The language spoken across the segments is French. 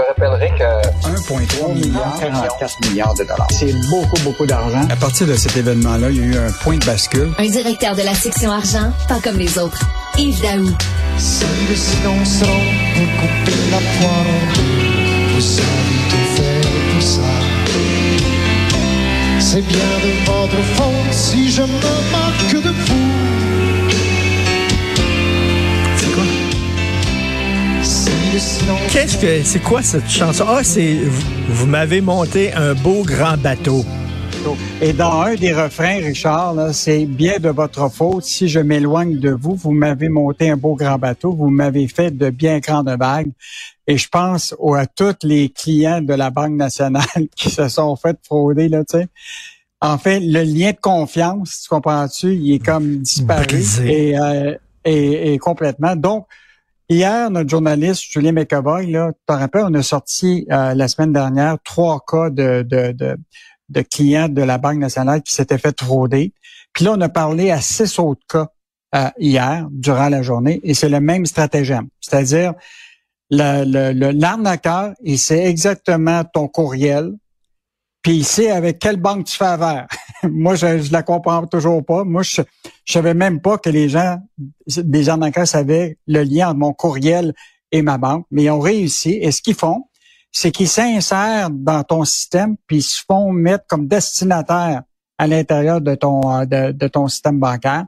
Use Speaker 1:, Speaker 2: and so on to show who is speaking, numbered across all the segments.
Speaker 1: Je rappellerai que
Speaker 2: 1,3 milliard, 44 milliards de dollars. C'est beaucoup, beaucoup d'argent.
Speaker 3: À partir de cet événement-là, il y a eu un point de bascule.
Speaker 4: Un directeur de la section argent, pas comme les autres. Yves Daou.
Speaker 5: C'est le silence pour couper la poire en deux. Vous savez tout faire tout ça. C'est bien de votre faute si je me marque de vous.
Speaker 6: Qu'est-ce que c'est quoi cette chanson? Ah, c'est vous, vous m'avez monté un beau grand bateau.
Speaker 2: Et dans un des refrains, Richard, c'est bien de votre faute si je m'éloigne de vous. Vous m'avez monté un beau grand bateau. Vous m'avez fait de bien grandes vagues. Et je pense au- à tous les clients de la Banque nationale qui se sont fait frauder, là, tu sais. En fait, le lien de confiance, tu comprends-tu, il est comme disparu
Speaker 6: Brisé.
Speaker 2: et, euh, et, et complètement. Donc, hier, notre journaliste Julien McAvoy, là, tu rappelles, on a sorti euh, la semaine dernière trois cas de, de, de, clients de la Banque nationale qui s'étaient fait frauder. Puis là, on a parlé à six autres cas euh, hier, durant la journée, et c'est le même stratagème. C'est-à-dire, le- le- le- l'arnaqueur, il sait exactement ton courriel, puis il sait avec quelle banque tu fais affaire. Moi, je, je la comprends toujours pas. Moi, je, je savais même pas que les gens, des arnaqueurs savaient le lien entre mon courriel et ma banque, mais ils ont réussi. Et ce qu'ils font, c'est qu'ils s'insèrent dans ton système, puis ils se font mettre comme destinataire à l'intérieur de ton euh, de, ton système bancaire.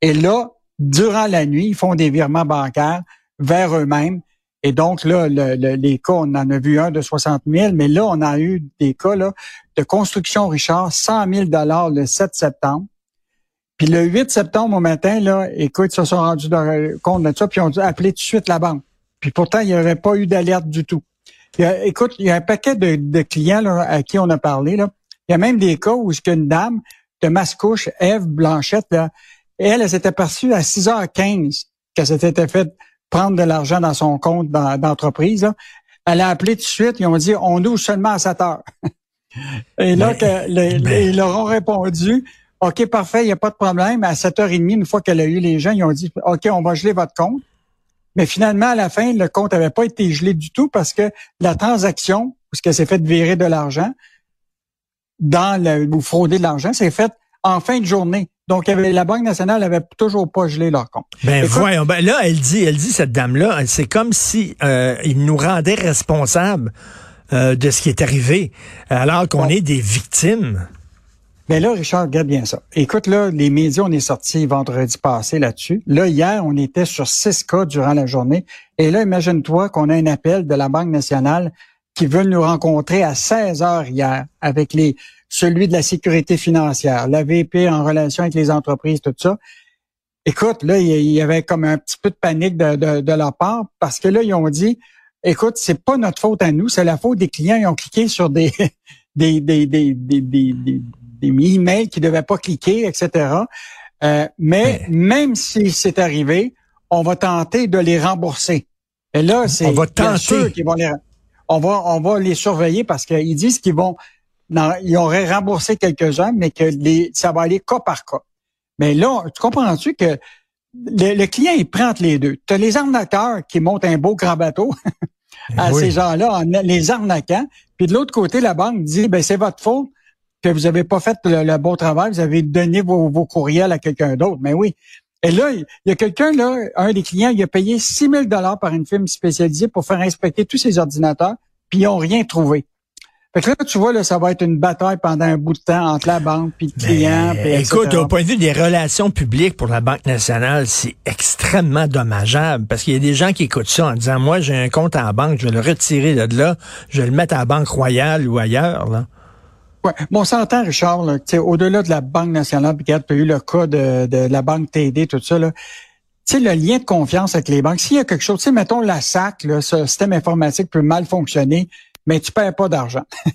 Speaker 2: Et là, durant la nuit, ils font des virements bancaires vers eux-mêmes. Et donc là, le- le- les cas, on en a vu un de 60 000, mais là, on a eu des cas là, de construction Richard, 100 000 dollars le 7 septembre. Puis le 8 septembre au matin, là, écoute, ils se sont rendus compte de ça, puis ils ont dû appeler tout de suite la banque. Puis pourtant, il n'y avait pas eu d'alerte du tout. Écoute, il y a un paquet de, de clients là, à qui on a parlé. Là. Il y a même des cas où ce qu'une dame de Mascouche, Eve Blanchette, là, elle, elle s'était perçue à 6h15 qu'elle s'était fait prendre de l'argent dans son compte d'entreprise. Elle a appelé tout de suite, ils ont dit on ouvre seulement à 7 heures? Et là,
Speaker 6: Mais-
Speaker 2: que le-
Speaker 6: mais-
Speaker 2: ils leur ont répondu OK, parfait, il n'y a pas de problème. À 7h30, une fois qu'elle a eu les gens, ils ont dit OK, on va geler votre compte. Mais finalement, à la fin, le compte n'avait pas été gelé du tout parce que la transaction, parce qu'elle s'est fait virer de l'argent, dans le, ou frauder de l'argent, s'est faite en fin de journée. Donc, avait, la Banque nationale n'avait toujours pas gelé leur compte.
Speaker 6: Ben
Speaker 2: Écoute-
Speaker 6: voyons, ben là elle dit, elle dit cette dame-là, c'est comme si euh, il nous rendait responsables euh, de ce qui est arrivé, alors qu'on est des victimes.
Speaker 2: Mais là, Richard, regarde bien ça. Écoute, là, les médias, on est sortis vendredi passé là-dessus. Là, hier, on était sur six cas durant la journée. Et là, imagine-toi qu'on a un appel de la Banque nationale qui veut nous rencontrer à 16 heures hier avec les celui de la sécurité financière, la VP en relation avec les entreprises, tout ça. Écoute, là, il y- il y avait comme un petit peu de panique de, de, de leur part parce que là, ils ont dit, écoute, c'est pas notre faute à nous, c'est la faute des clients. Ils ont cliqué sur des des des des des des, des, des emails qui devaient pas cliquer, etc. Euh, mais même si c'est arrivé, on va tenter de les rembourser. Et là, c'est
Speaker 6: On va tenter.
Speaker 2: sûr qu'ils vont les on va on va les surveiller parce qu'ils disent qu'ils vont non, ils auraient remboursé quelques-uns, mais que les ça va aller cas par cas. Mais là, tu comprends-tu que le, le client, il prend entre les deux. Tu as les arnaqueurs qui montent un beau grand bateau à
Speaker 6: Oui.
Speaker 2: ces gens-là, en les arnaquant. Puis de l'autre côté, la banque dit, ben c'est votre faute que vous avez pas fait le, le bon travail, vous avez donné vos, vos courriels à quelqu'un d'autre. Mais oui. Et là, il y a quelqu'un, là, un des clients, il a payé 6 000 par une firme spécialisée pour faire inspecter tous ses ordinateurs, puis ils ont rien trouvé. Fait que là, tu vois, là, ça va être une bataille pendant un bout de temps entre la banque puis le client. Puis
Speaker 6: écoute,
Speaker 2: etc.
Speaker 6: au point de vue des relations publiques pour la Banque nationale, c'est extrêmement dommageable parce qu'il y a des gens qui écoutent ça en disant, moi, j'ai un compte en banque, je vais le retirer de là, je vais le mettre à la Banque Royale ou ailleurs. Là.
Speaker 2: Ouais. Bon, on s'entend, Richard, au-delà de la Banque nationale, puis regarde, tu as eu le cas de, de la Banque TD, tout ça, là. Tu sais, le lien de confiance avec les banques, s'il y a quelque chose, tu sais, mettons la SAC, là, ce système informatique peut mal fonctionner, mais tu perds pas d'argent.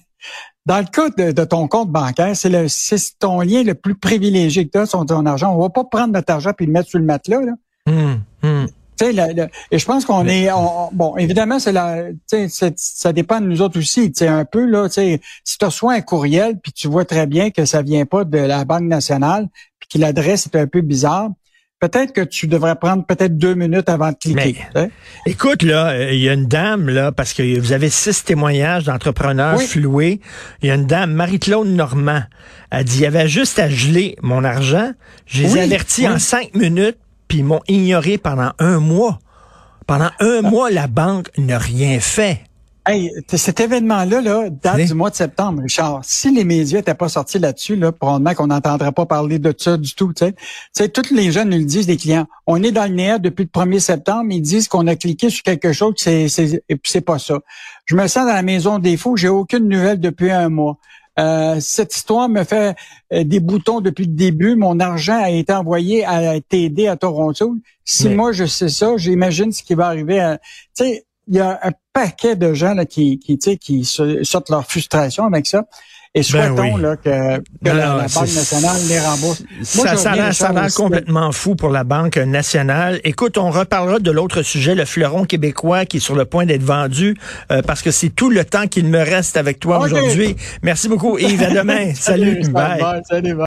Speaker 2: Dans le cas de, de ton compte bancaire, c'est le c'est ton lien le plus privilégié que tu as sur ton argent. On va pas prendre notre argent puis le mettre sur le matelas, là. Tu sais, le- le- et je pense qu'on est, on- on- bon, évidemment, c'est la, c'est- ça dépend de nous autres aussi. Sais, un peu là, si tu reçois un courriel puis tu vois très bien que ça vient pas de la Banque nationale puis que l'adresse est un peu bizarre, peut-être que tu devrais prendre peut-être deux minutes avant de cliquer.
Speaker 6: Mais, écoute, là, euh, il y a une dame, là, parce que vous avez six témoignages d'entrepreneurs
Speaker 2: Oui.
Speaker 6: floués. Il y a une dame, Marie-Claude Normand, elle dit, il y avait juste à geler mon argent. Je les ai avertis
Speaker 2: oui.
Speaker 6: en cinq minutes, puis ils m'ont ignoré pendant un mois. Pendant un
Speaker 2: Ah.
Speaker 6: mois, la banque n'a rien fait.
Speaker 2: Hey, cet événement-là, là, date
Speaker 6: Oui.
Speaker 2: du mois de septembre, Richard. Si les médias n'étaient pas sortis là-dessus, là, probablement qu'on n'entendrait pas parler de ça du tout. Tu sais, tous les jeunes nous le disent, les clients. On est dans le néant depuis le 1er septembre. Ils disent qu'on a cliqué sur quelque chose, c'est, c'est, et puis c'est pas ça. Je me sens dans la maison des fous. J'ai aucune nouvelle depuis un mois. Euh, cette histoire me fait euh, des boutons depuis le début. Mon argent a été envoyé à TD à Toronto. Si
Speaker 6: Mais-
Speaker 2: moi je sais ça, j'imagine ce qui va arriver. À, tu sais, il y a un paquet de gens là, qui, qui, tu sais, qui sortent leur frustration avec ça. Et souhaitons
Speaker 6: Ben oui.
Speaker 2: là, que, que
Speaker 6: Non,
Speaker 2: la, Banque nationale les rembourse. Moi,
Speaker 6: ça ça ça
Speaker 2: aussi.
Speaker 6: complètement fou pour la Banque nationale. Écoute, on reparlera de l'autre sujet, le fleuron québécois qui est sur le point d'être vendu, euh, parce que c'est tout le temps qu'il me reste avec toi aujourd'hui. Merci beaucoup, Yves. À demain. Salut. Bye.
Speaker 2: bye, salut, bye.